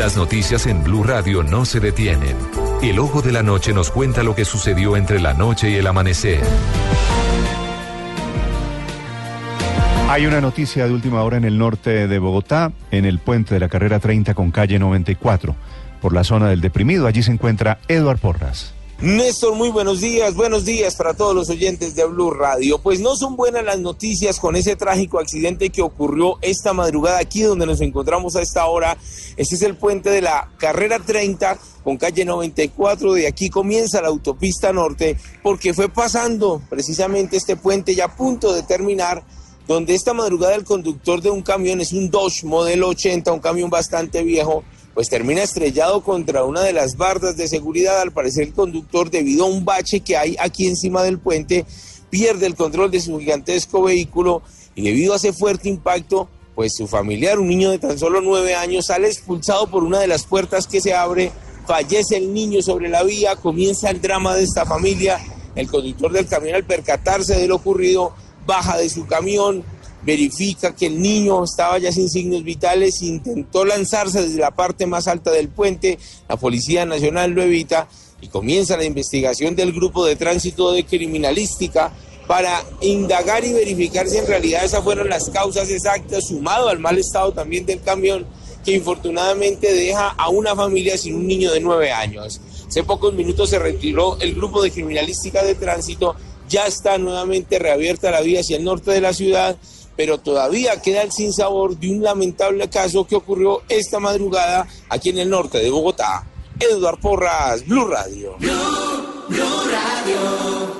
Las noticias en Blue Radio no se detienen. El ojo de la noche nos cuenta lo que sucedió entre la noche y el amanecer. Hay una noticia de última hora en el norte de Bogotá, en el puente de la carrera 30 con calle 94, por la zona del deprimido. Allí se encuentra Eduard Porras. Néstor, muy buenos días, buenos días para todos los oyentes de Blue Radio. Pues no son buenas las noticias con ese trágico accidente que ocurrió esta madrugada aquí donde nos encontramos a esta hora. Este es el puente de la carrera 30 con calle 94. De aquí comienza la autopista norte porque fue pasando precisamente este puente ya a punto de terminar donde esta madrugada el conductor de un camión es un Dodge modelo 80, un camión bastante viejo pues termina estrellado contra una de las bardas de seguridad. Al parecer el conductor, debido a un bache que hay aquí encima del puente, pierde el control de su gigantesco vehículo y debido a ese fuerte impacto, pues su familiar, un niño de tan solo nueve años, sale expulsado por una de las puertas que se abre, fallece el niño sobre la vía, comienza el drama de esta familia. El conductor del camión al percatarse de lo ocurrido baja de su camión, verifica que el niño estaba ya sin signos vitales, intentó lanzarse desde la parte más alta del puente, la Policía Nacional lo evita y comienza la investigación del grupo de tránsito de criminalística para indagar y verificar si en realidad esas fueron las causas exactas, sumado al mal estado también del camión, que infortunadamente deja a una familia sin un niño de nueve años. Hace pocos minutos se retiró el grupo de criminalística de tránsito, ya está nuevamente reabierta la vía hacia el norte de la ciudad pero todavía queda el sinsabor de un lamentable caso que ocurrió esta madrugada aquí en el norte de Bogotá. Eduard Porras, Blue Radio. Blue, Blue Radio.